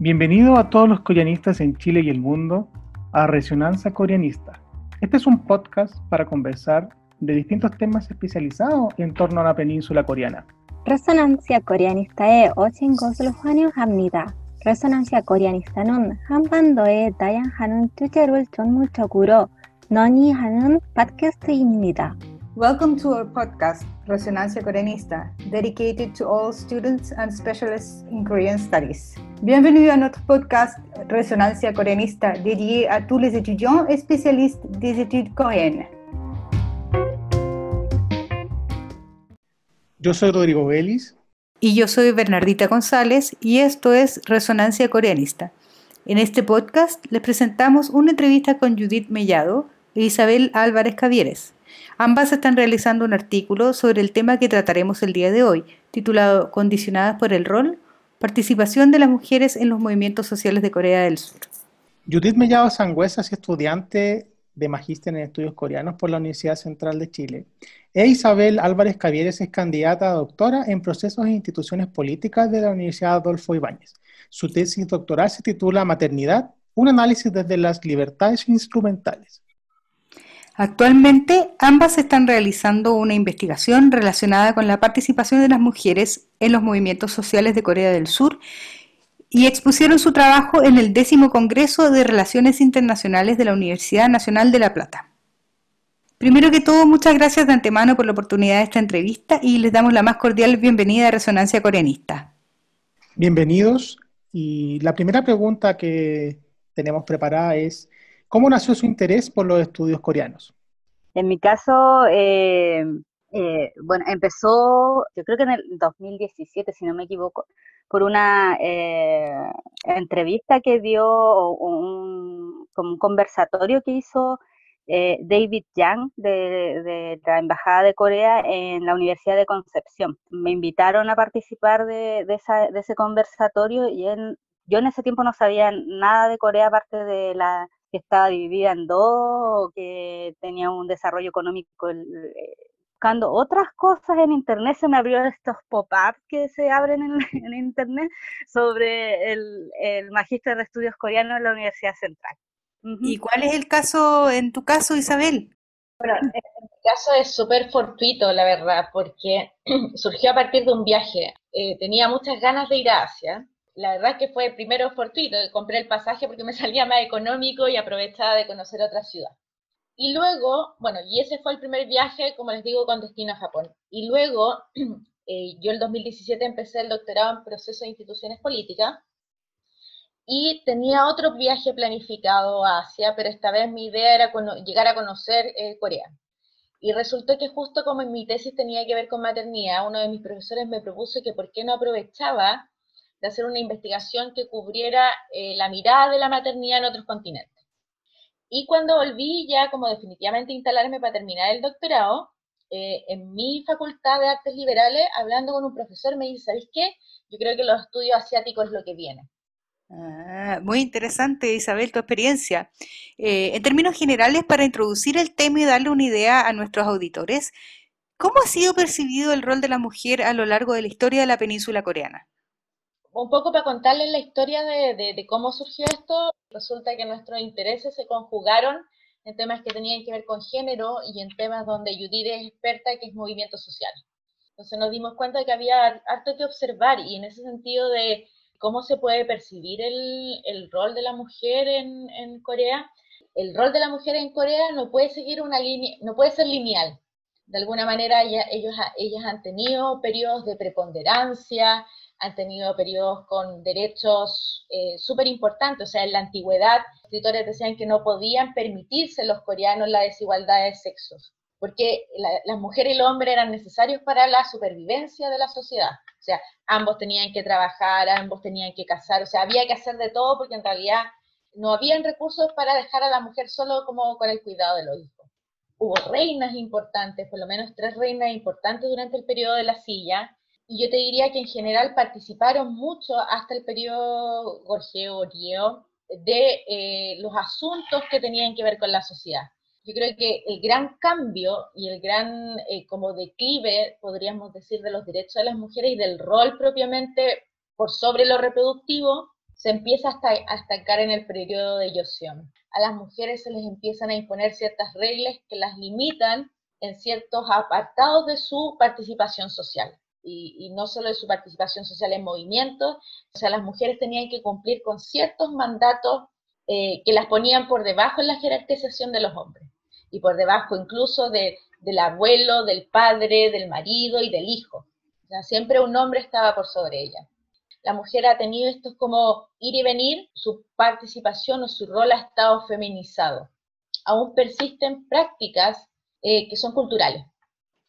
Bienvenido a todos los coreanistas en Chile y el mundo a Resonancia Coreanista. Este es un podcast para conversar de distintos temas especializados en torno a la península coreana. 레소난시아 코리아니스타에 오신 것을 환영합니다. 레소난시아 코리아니스타는 한반도의 다양한 주제를 전문적으로 논의하는 팟캐스트입니다. Welcome to our podcast, Resonancia Coreanista, dedicated to all students and specialists in Korean studies. Bienvenue à notre podcast Resonancia Coreanista, dédié à tous les étudiants et spécialistes des études coréennes. Yo soy Rodrigo Vélez. Y yo soy Bernardita González y esto es Resonancia Coreanista. En este podcast les presentamos una entrevista con Judith Mellado e Isabel Álvarez Cavieres. Ambas están realizando un artículo sobre el tema que trataremos el día de hoy, titulado Condicionadas por el rol, participación de las mujeres en los movimientos sociales de Corea del Sur. Judith Mellado Sangüesa es estudiante de magíster en estudios coreanos por la Universidad Central de Chile. E Isabel Álvarez Cavieres es candidata a doctora en procesos e instituciones políticas de la Universidad Adolfo Ibáñez. Su tesis doctoral se titula Maternidad, un análisis desde las libertades instrumentales. Actualmente, ambas están realizando una investigación relacionada con la participación de las mujeres en los movimientos sociales de Corea del Sur y expusieron su trabajo en el décimo Congreso de Relaciones Internacionales de la Universidad Nacional de La Plata. Primero que todo, muchas gracias de antemano por la oportunidad de esta entrevista y les damos la más cordial bienvenida a Resonancia Coreanista. Bienvenidos. Y la primera pregunta que tenemos preparada es, ¿Cómo nació su interés por los estudios coreanos? En mi caso, eh, eh, bueno, empezó, yo creo que en el 2017, si no me equivoco, por una eh, entrevista que dio un, un conversatorio que hizo David Yang de, la Embajada de Corea en la Universidad de Concepción. Me invitaron a participar de, ese conversatorio y yo en ese tiempo no sabía nada de Corea aparte de la que estaba dividida en dos, que tenía un desarrollo económico eh, buscando otras cosas en internet, se me abrió estos pop-ups que se abren en, internet sobre el, el magíster de estudios coreanos en la Universidad Central. ¿Y cuál es el caso, en tu caso, Isabel? Bueno, en mi caso es súper fortuito, la verdad, porque surgió a partir de un viaje. Eh, tenía muchas ganas de ir a Asia, la verdad que fue primero fortuito, compré el pasaje porque me salía más económico y aprovechaba de conocer otra ciudad. Y luego, bueno, y ese fue el primer viaje, como les digo, con destino a Japón. Y luego, eh, yo el 2017 empecé el doctorado en proceso de instituciones políticas y tenía otro viaje planificado a Asia, pero esta vez mi idea era llegar a conocer eh, Corea. Y resultó que justo como en mi tesis tenía que ver con maternidad, uno de mis profesores me propuso que por qué no aprovechaba de hacer una investigación que cubriera eh, la mirada de la maternidad en otros continentes. Y cuando volví ya como definitivamente instalarme para terminar el doctorado, eh, en mi facultad de artes liberales, hablando con un profesor, me dice, ¿sabes qué? Yo creo que los estudios asiáticos es lo que viene. Ah, muy interesante, Isabel, tu experiencia. Eh, en términos generales, para introducir el tema y darle una idea a nuestros auditores, ¿cómo ha sido percibido el rol de la mujer a lo largo de la historia de la península coreana? Un poco para contarles la historia de, cómo surgió esto, resulta que nuestros intereses se conjugaron en temas que tenían que ver con género y en temas donde Judith es experta, que es movimiento social. Entonces nos dimos cuenta de que había harto que observar y en ese sentido de cómo se puede percibir el, rol de la mujer en, Corea. El rol de la mujer en Corea no puede seguir una línea, no puede ser lineal. De alguna manera ellos, ellas han tenido periodos de preponderancia, han tenido periodos con derechos eh, súper importantes. O sea, en la antigüedad, escritores decían que no podían permitirse los coreanos la desigualdad de sexos, porque las mujeres y el hombre eran necesarios para la supervivencia de la sociedad. O sea, ambos tenían que trabajar, ambos tenían que casar, o sea, había que hacer de todo porque en realidad no habían recursos para dejar a la mujer solo como con el cuidado de los hijos. Hubo reinas importantes, por lo menos tres reinas importantes durante el periodo de la silla, y yo te diría que en general participaron mucho hasta el periodo Gorgeo Rieo de eh, los asuntos que tenían que ver con la sociedad. Yo creo que el gran cambio y el gran eh, como declive, podríamos decir, de los derechos de las mujeres y del rol propiamente por sobre lo reproductivo, se empieza a estancar en el periodo de Joseon. A las mujeres se les empiezan a imponer ciertas reglas que las limitan en ciertos apartados de su participación social. Y, no solo de su participación social en movimientos, o sea, las mujeres tenían que cumplir con ciertos mandatos eh, que las ponían por debajo en la jerarquización de los hombres y por debajo incluso de, del abuelo, del padre, del marido y del hijo. O sea, siempre un hombre estaba por sobre ella. La mujer ha tenido esto como ir y venir, su participación o su rol ha estado feminizado. Aún persisten prácticas eh, que son culturales.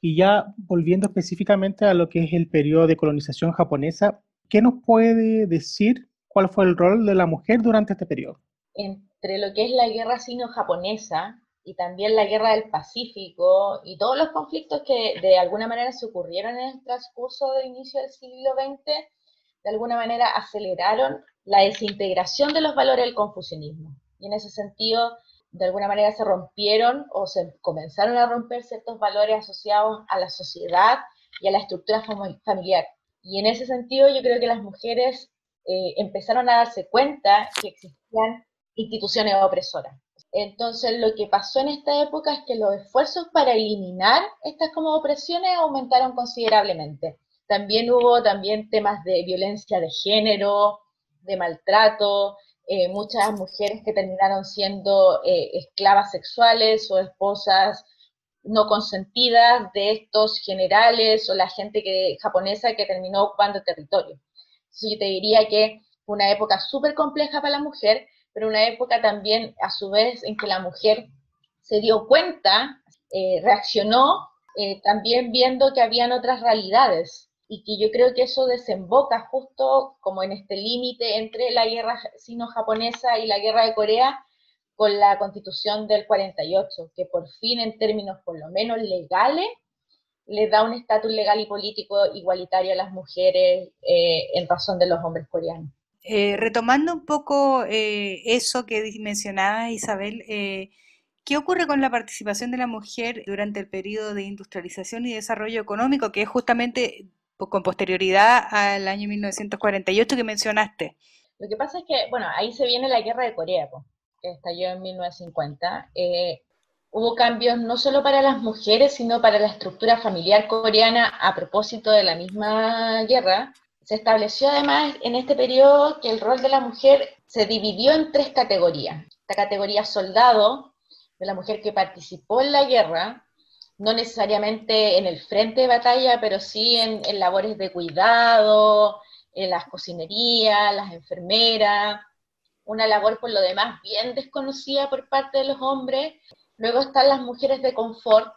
Y ya volviendo específicamente a lo que es el periodo de colonización japonesa, ¿qué nos puede decir cuál fue el rol de la mujer durante este periodo? Entre lo que es la guerra sino-japonesa y también la guerra del Pacífico y todos los conflictos que de alguna manera se ocurrieron en el transcurso del inicio del siglo XX, de alguna manera aceleraron la desintegración de los valores del confucianismo. Y en ese sentido, de alguna manera se rompieron o se comenzaron a romper ciertos valores asociados a la sociedad y a la estructura familiar. Y en ese sentido yo creo que las mujeres eh, empezaron a darse cuenta que existían instituciones opresoras. Entonces, lo que pasó en esta época es que los esfuerzos para eliminar estas como opresiones aumentaron considerablemente. También hubo también temas de violencia de género, de maltrato, eh, muchas mujeres que terminaron siendo eh, esclavas sexuales o esposas no consentidas de estos generales o la gente japonesa que terminó ocupando territorio. Entonces yo te diría que fue una época súper compleja para la mujer, pero una época también, a su vez, en que la mujer se dio cuenta, eh, reaccionó, eh, también viendo que habían otras realidades y que yo creo que eso desemboca justo como en este límite entre la guerra sino-japonesa y la guerra de Corea con la constitución del 48, que por fin en términos por lo menos legales le da un estatus legal y político igualitario a las mujeres eh, en razón de los hombres coreanos. Eh, retomando un poco eh, eso que mencionaba Isabel, ¿qué ocurre con la participación de la mujer durante el periodo de industrialización y desarrollo económico, que es justamente con posterioridad al año 1948 que mencionaste? Lo que pasa es que, bueno, ahí se viene la guerra de Corea, que estalló en 1950. hubo cambios no solo para las mujeres, sino para la estructura familiar coreana a propósito de la misma guerra se estableció además en este periodo que el rol de la mujer se dividió en tres categorías. La categoría soldado, de la mujer que participó en la guerra, no necesariamente en el frente de batalla, pero sí en, labores de cuidado, en las cocinerías, las enfermeras, una labor por lo demás bien desconocida por parte de los hombres. Luego están las mujeres de confort,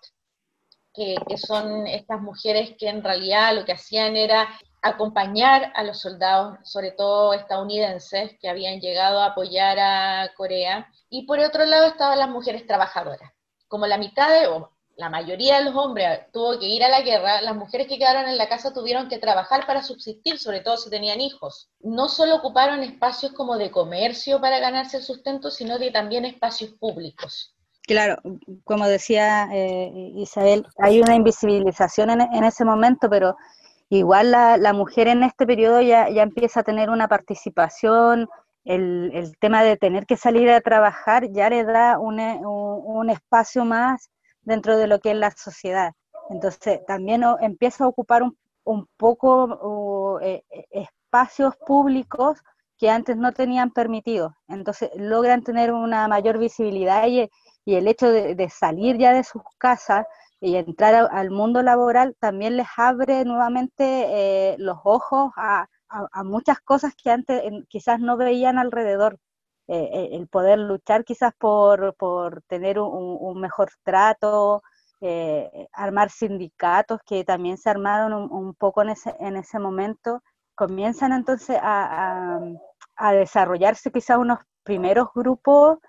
que, son estas mujeres que en realidad lo que hacían era acompañar a los soldados, sobre todo estadounidenses, que habían llegado a apoyar a Corea. Y por otro lado estaban las mujeres trabajadoras. Como la mitad de, o la mayoría de los hombres tuvo que ir a la guerra, las mujeres que quedaron en la casa tuvieron que trabajar para subsistir, sobre todo si tenían hijos. No solo ocuparon espacios como de comercio para ganarse el sustento, sino de también espacios públicos. Claro, como decía eh, Isabel, hay una invisibilización en, ese momento, pero igual la, mujer en este periodo ya, ya, empieza a tener una participación, el, tema de tener que salir a trabajar ya le da un, un, espacio más dentro de lo que es la sociedad. Entonces también empieza a ocupar un, un poco eh, eh, espacios públicos que antes no tenían permitido. Entonces logran tener una mayor visibilidad y, el hecho de, salir ya de sus casas y entrar al mundo laboral también les abre nuevamente eh, los ojos a, muchas cosas que antes quizás no veían alrededor. Eh, eh, el poder luchar quizás por, tener un, mejor trato, armar sindicatos que también se armaron un, poco en ese, en ese momento, comienzan entonces a, a desarrollarse quizás unos primeros grupos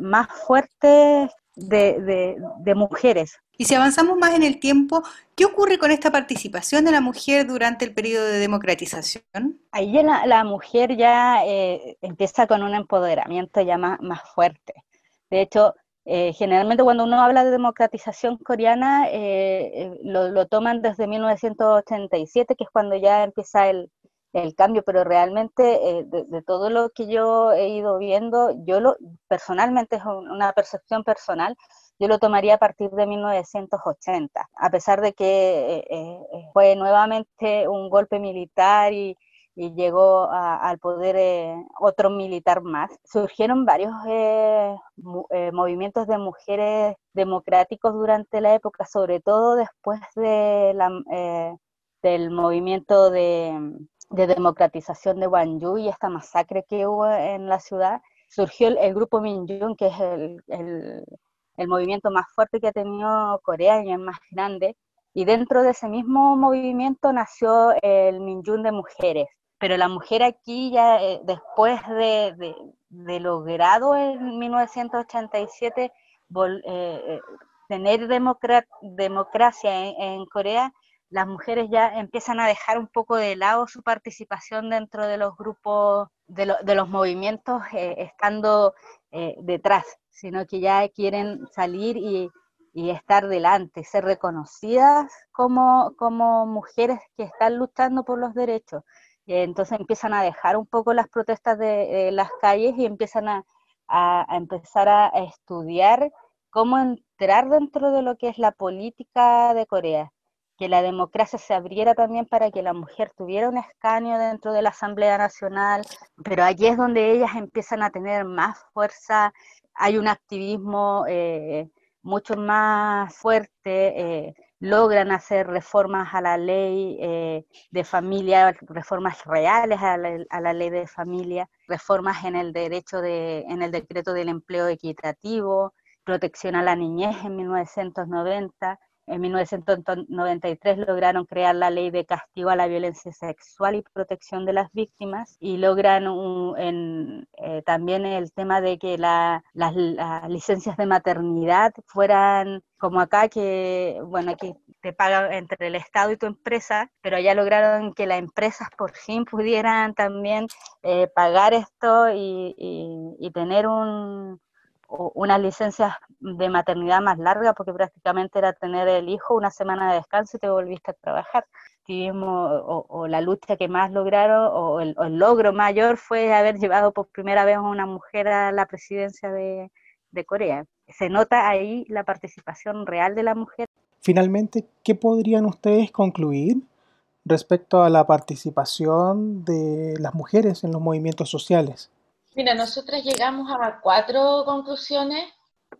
más fuertes de, de, mujeres. Y si avanzamos más en el tiempo, ¿qué ocurre con esta participación de la mujer durante el periodo de democratización? Ahí la, la mujer ya eh, empieza con un empoderamiento ya más, fuerte. De hecho, eh, generalmente cuando uno habla de democratización coreana, eh, lo, toman desde 1987, que es cuando ya empieza el, el cambio, pero realmente eh, de, todo lo que yo he ido viendo, yo lo personalmente es una percepción personal, yo lo tomaría a partir de 1980, a pesar de que eh, fue nuevamente un golpe militar y, llegó al poder eh, otro militar más. Surgieron varios eh, eh, movimientos de mujeres democráticos durante la época, sobre todo después de la, del movimiento de, democratización de Wanyu y esta masacre que hubo en la ciudad. Surgió el, grupo Minjung, que es el, el, el movimiento más fuerte que ha tenido Corea y el más grande, y dentro de ese mismo movimiento nació el Minjung de mujeres, pero la mujer aquí ya eh, después de, de, logrado en 1987 eh, eh, tener democracia en, Corea, las mujeres ya empiezan a dejar un poco de lado su participación dentro de los grupos, de, de los movimientos, estando detrás, sino que ya quieren salir y, y estar delante, ser reconocidas como, como mujeres que están luchando por los derechos. Entonces empiezan a dejar un poco las protestas de, las calles y empiezan a, empezar a, estudiar cómo entrar dentro de lo que es la política de Corea, que la democracia se abriera también para que la mujer tuviera un escaño dentro de la Asamblea Nacional, pero allí es donde ellas empiezan a tener más fuerza, hay un activismo eh, mucho más fuerte. Eh, logran hacer reformas a la ley eh, de familia, reformas reales a la, ley de familia, reformas en el derecho de, en el decreto del empleo equitativo, protección a la niñez en 1990, en 1993 lograron crear la ley de castigo a la violencia sexual y protección de las víctimas y logran eh, también el tema de que las, licencias de maternidad fueran como acá, que bueno, que te paga entre el Estado y tu empresa, pero ya lograron que las empresas por fin pudieran también eh, pagar esto y tener un, unas licencias de maternidad más largas, porque prácticamente era tener el hijo una semana de descanso y te volviste a trabajar. O, o, la lucha que más lograron, o el, logro mayor fue haber llevado por primera vez a una mujer a la presidencia de, de Corea. Se nota ahí la participación real de la mujer. Finalmente, ¿qué podrían ustedes concluir respecto a la participación de las mujeres en los movimientos sociales? Mira, nosotras llegamos a cuatro conclusiones.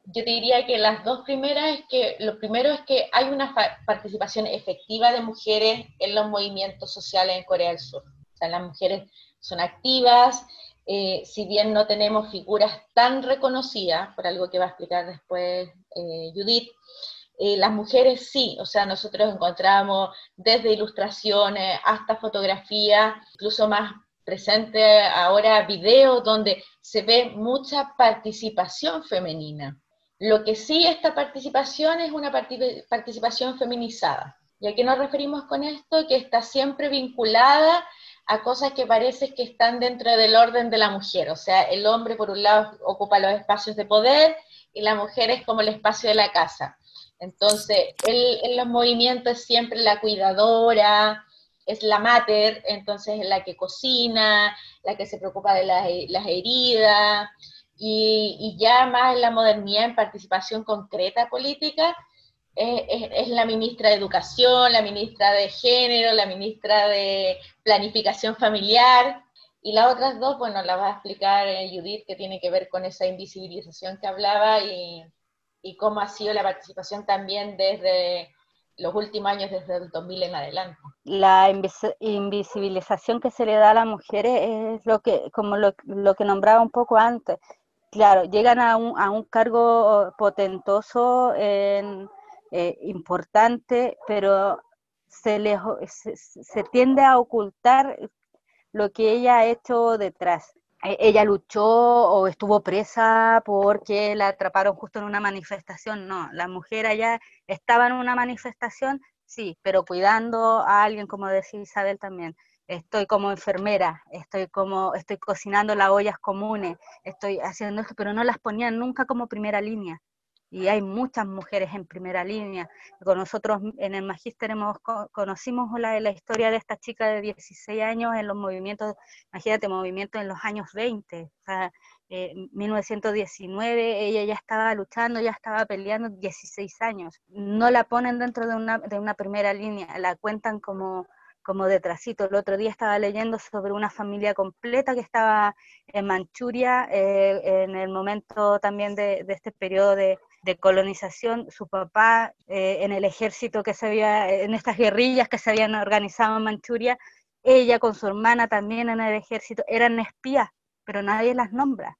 Yo te diría que las dos primeras es que lo primero es que hay una participación efectiva de mujeres en los movimientos sociales en Corea del Sur. O sea, las mujeres son activas, eh, si bien no tenemos figuras tan reconocidas, por algo que va a explicar después eh, Judith, eh, las mujeres sí, o sea, nosotros encontramos desde ilustraciones hasta fotografía, incluso más presente ahora videos donde se ve mucha participación femenina. Lo que sí esta participación es una participación feminizada. ¿Y a qué nos referimos con esto? Que está siempre vinculada a cosas que parece que están dentro del orden de la mujer. O sea, el hombre por un lado ocupa los espacios de poder y la mujer es como el espacio de la casa. Entonces, en los movimientos es siempre la cuidadora, es la mater, entonces es la que cocina, la que se preocupa de las, heridas, y, ya más en la modernidad, en participación concreta política, es, la ministra de Educación, la ministra de Género, la ministra de Planificación Familiar, y las otras dos, bueno, las va a explicar eh, Judith, que tiene que ver con esa invisibilización que hablaba y, y cómo ha sido la participación también desde los últimos años, desde el 2000 en adelante. La invisibilización que se le da a las mujeres es lo que, como lo, que nombraba un poco antes. Claro, llegan a un, a un cargo potentoso, en, eh, importante, pero se, le, se tiende a ocultar lo que ella ha hecho detrás. E, ella luchó o estuvo presa porque la atraparon justo en una manifestación. No, la mujer allá estaba en una manifestación, sí, pero cuidando a alguien, como decía Isabel también. Estoy como enfermera, estoy como, estoy cocinando las ollas comunes, estoy haciendo esto, pero no las ponían nunca como primera línea. Y hay muchas mujeres en primera línea. Con nosotros en el Magíster hemos, conocimos la, la historia de esta chica de 16 años en los movimientos, imagínate, movimientos en los años 20, o sea, 1919, eh, ella ya estaba luchando, ya estaba peleando 16 años. No la ponen dentro de una, de una primera línea, la cuentan como como detrásito. El otro día estaba leyendo sobre una familia completa que estaba en Manchuria eh, en el momento también de, este periodo de, colonización. Su papá eh, en el ejército que se había, en estas guerrillas que se habían organizado en Manchuria, ella con su hermana también en el ejército, eran espías, pero nadie las nombra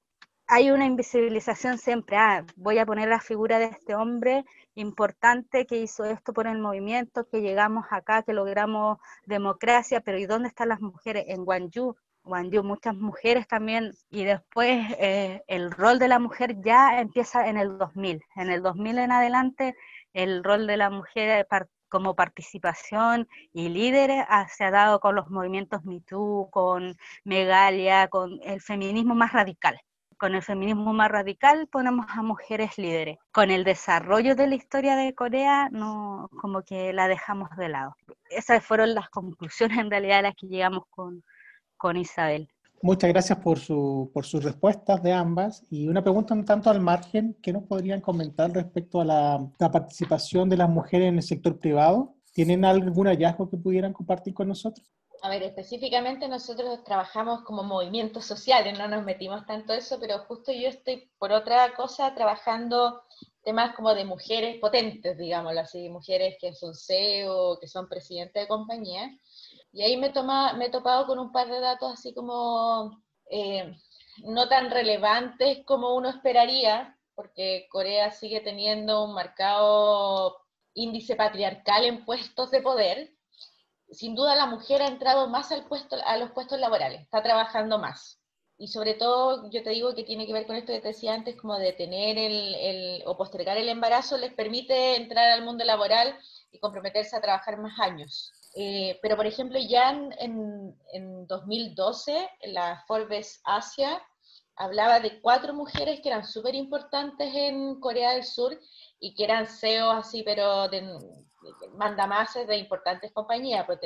hay una invisibilización siempre. Ah, voy a poner la figura de este hombre importante que hizo esto por el movimiento, que llegamos acá, que logramos democracia, pero ¿y dónde están las mujeres? En Guangzhou, Guangzhou muchas mujeres también, y después eh, el rol de la mujer ya empieza en el 2000. En el 2000 en adelante, el rol de la mujer como participación y líderes ah, se ha dado con los movimientos MeToo, con Megalia, con el feminismo más radical con el feminismo más radical ponemos a mujeres líderes. Con el desarrollo de la historia de Corea, no, como que la dejamos de lado. Esas fueron las conclusiones en realidad a las que llegamos con, con Isabel. Muchas gracias por, su, por sus respuestas de ambas. Y una pregunta un tanto al margen, ¿qué nos podrían comentar respecto a la, la participación de las mujeres en el sector privado? ¿Tienen algún hallazgo que pudieran compartir con nosotros? a ver, específicamente nosotros trabajamos como movimientos sociales, no nos metimos tanto eso, pero justo yo estoy por otra cosa trabajando temas como de mujeres potentes, digámoslo así, mujeres que son CEO, que son presidentes de compañía, y ahí me, toma, me he topado con un par de datos así como eh, no tan relevantes como uno esperaría, porque Corea sigue teniendo un marcado índice patriarcal en puestos de poder, sin duda la mujer ha entrado más al puesto, a los puestos laborales, está trabajando más. Y sobre todo, yo te digo que tiene que ver con esto que te decía antes, como de tener el, o postergar el embarazo, les permite entrar al mundo laboral y comprometerse a trabajar más años. Eh, pero, por ejemplo, ya en, en 2012, la Forbes Asia hablaba de cuatro mujeres que eran súper importantes en Corea del Sur y que eran CEO así, pero de, mandamases de importantes compañías, pues,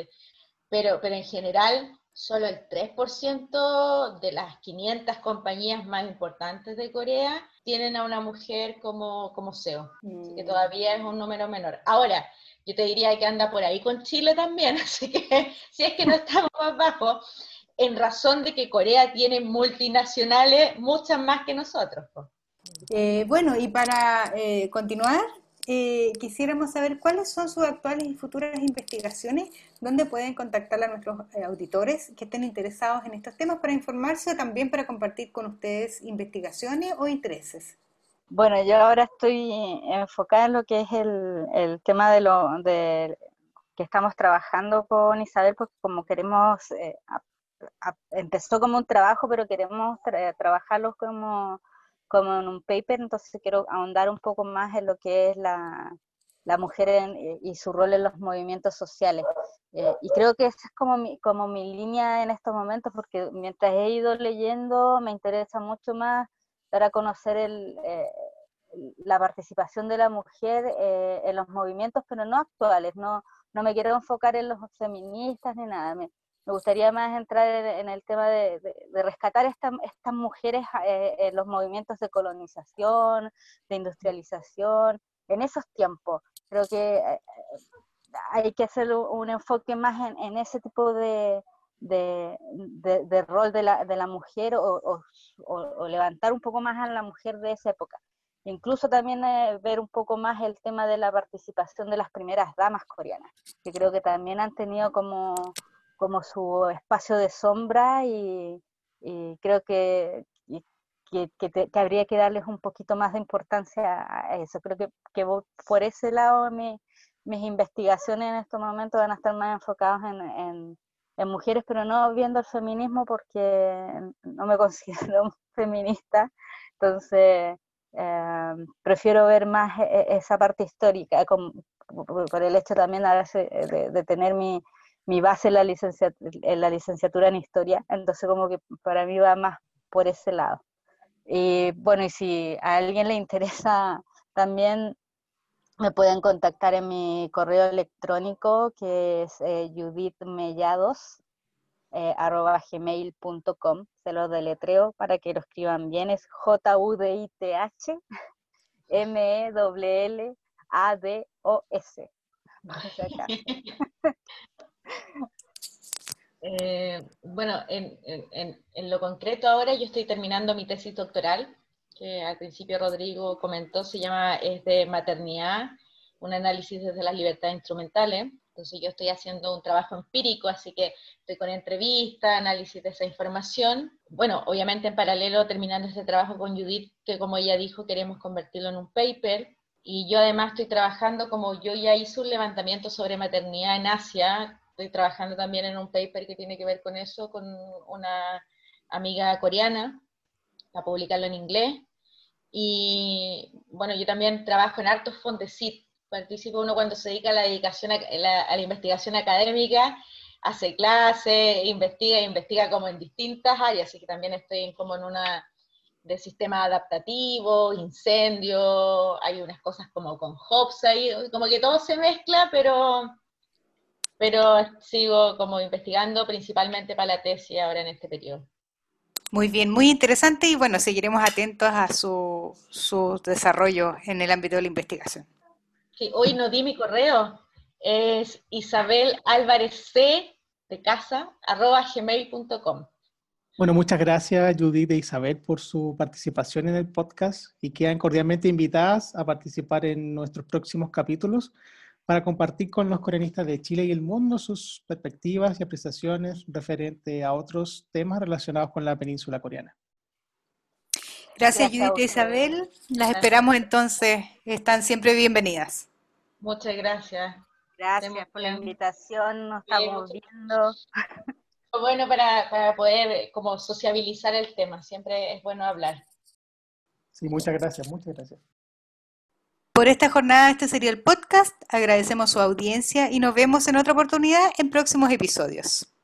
pero, pero en general solo el 3% de las 500 compañías más importantes de Corea tienen a una mujer como, como CEO, que mm. todavía es un número menor. Ahora, yo te diría que anda por ahí con Chile también, así que si es que no estamos más bajo, en razón de que Corea tiene multinacionales muchas más que nosotros. Eh, bueno, y para eh, continuar, eh, quisiéramos saber cuáles son sus actuales y futuras investigaciones, dónde pueden contactar a nuestros eh, auditores que estén interesados en estos temas para informarse o también para compartir con ustedes investigaciones o intereses. Bueno, yo ahora estoy enfocada en lo que es el, tema de lo de, que estamos trabajando con Isabel, porque como queremos, eh, empezó como un trabajo, pero queremos trabajarlo como como en un paper, entonces quiero ahondar un poco más en lo que es la, la mujer eh, y su rol en los movimientos sociales. Eh, y creo que esa es como mi, como mi línea en estos momentos, porque mientras he ido leyendo me interesa mucho más dar a conocer el, eh, la participación de la mujer en los movimientos, pero no actuales, no, no me quiero enfocar en los feministas ni nada. Me gustaría más entrar en el tema de, rescatar esta, estas mujeres eh, en los movimientos de colonización, de industrialización, en esos tiempos. Creo que eh, hay que hacer un enfoque más en, ese tipo de, rol de la, mujer o, levantar un poco más a la mujer de esa época. Incluso también eh, ver un poco más el tema de la participación de las primeras damas coreanas, que creo que también han tenido como como su espacio de sombra y, creo que, que, habría que darles un poquito más de importancia a eso. Creo que, que por ese lado mis investigaciones en estos momentos van a estar más enfocadas en, en, mujeres, pero no viendo el feminismo porque no me considero feminista, entonces eh, prefiero ver más e, e, esa parte histórica, por el hecho también de, de tener mi, mi base licenciatura, en la licenciatura en historia, entonces como que para mí va más por ese lado. Y bueno, y si a alguien le interesa También me pueden contactar en mi correo electrónico que es eh, judithmellados eh, gmail.com, se lo deletreo para que lo escriban bien, es J-U-D-I-T-H M-E-L-L-A-D-O-S. Eh, bueno, en, lo concreto ahora yo estoy terminando mi tesis doctoral, que al principio Rodrigo comentó, se llama Es de maternidad, un análisis desde las libertades instrumentales. Entonces yo estoy haciendo un trabajo empírico, así que estoy con entrevista, análisis de esa información. Bueno, obviamente en paralelo terminando este trabajo con Judith, que como ella dijo, queremos convertirlo en un paper. Y yo además estoy trabajando, como yo ya hice un levantamiento sobre maternidad en Asia, estoy trabajando también en un paper que tiene que ver con eso, con una amiga coreana, a publicarlo en inglés. Y bueno, yo también trabajo en Artos Fondesit, participa uno cuando se dedica a la dedicación a la, investigación académica, hace clases, investiga, investiga como en distintas áreas, así que también estoy como en una de sistema adaptativo, incendio, hay unas cosas como con hops ahí, como que todo se mezcla, pero, pero sigo como investigando principalmente para la tesis ahora en este periodo. Muy bien, muy interesante y bueno, seguiremos atentos a su, su desarrollo en el ámbito de la investigación que hoy no di mi correo, es Isabel Álvarez C de casa, arroba gmail.com. Bueno, muchas gracias Judith e Isabel por su participación en el podcast y quedan cordialmente invitadas a participar en nuestros próximos capítulos para compartir con los coreanistas de Chile y el mundo sus perspectivas y apreciaciones referente a otros temas relacionados con la península coreana. Gracias, Judith e Isabel. Las esperamos entonces. Están siempre bienvenidas. Muchas gracias. Gracias por la invitación. Nos estamos viendo. Bueno, para, para poder como sociabilizar el tema. Siempre es bueno hablar. Sí, muchas gracias. Muchas gracias. Por esta jornada, este sería el podcast. Agradecemos su audiencia y nos vemos en otra oportunidad en próximos episodios.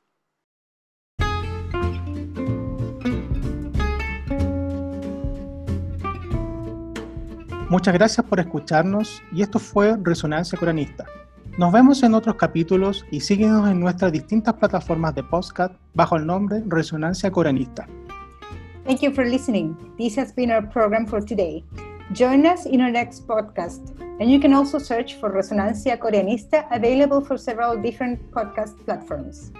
Muchas gracias por escucharnos y esto fue Resonancia Coranista. Nos vemos en otros capítulos y síguenos en nuestras distintas plataformas de podcast bajo el nombre Resonancia Coranista. Thank you for listening. This has been our program for today. Join us in our next podcast, and you can also search for Resonancia Coreanista, available for several different podcast platforms.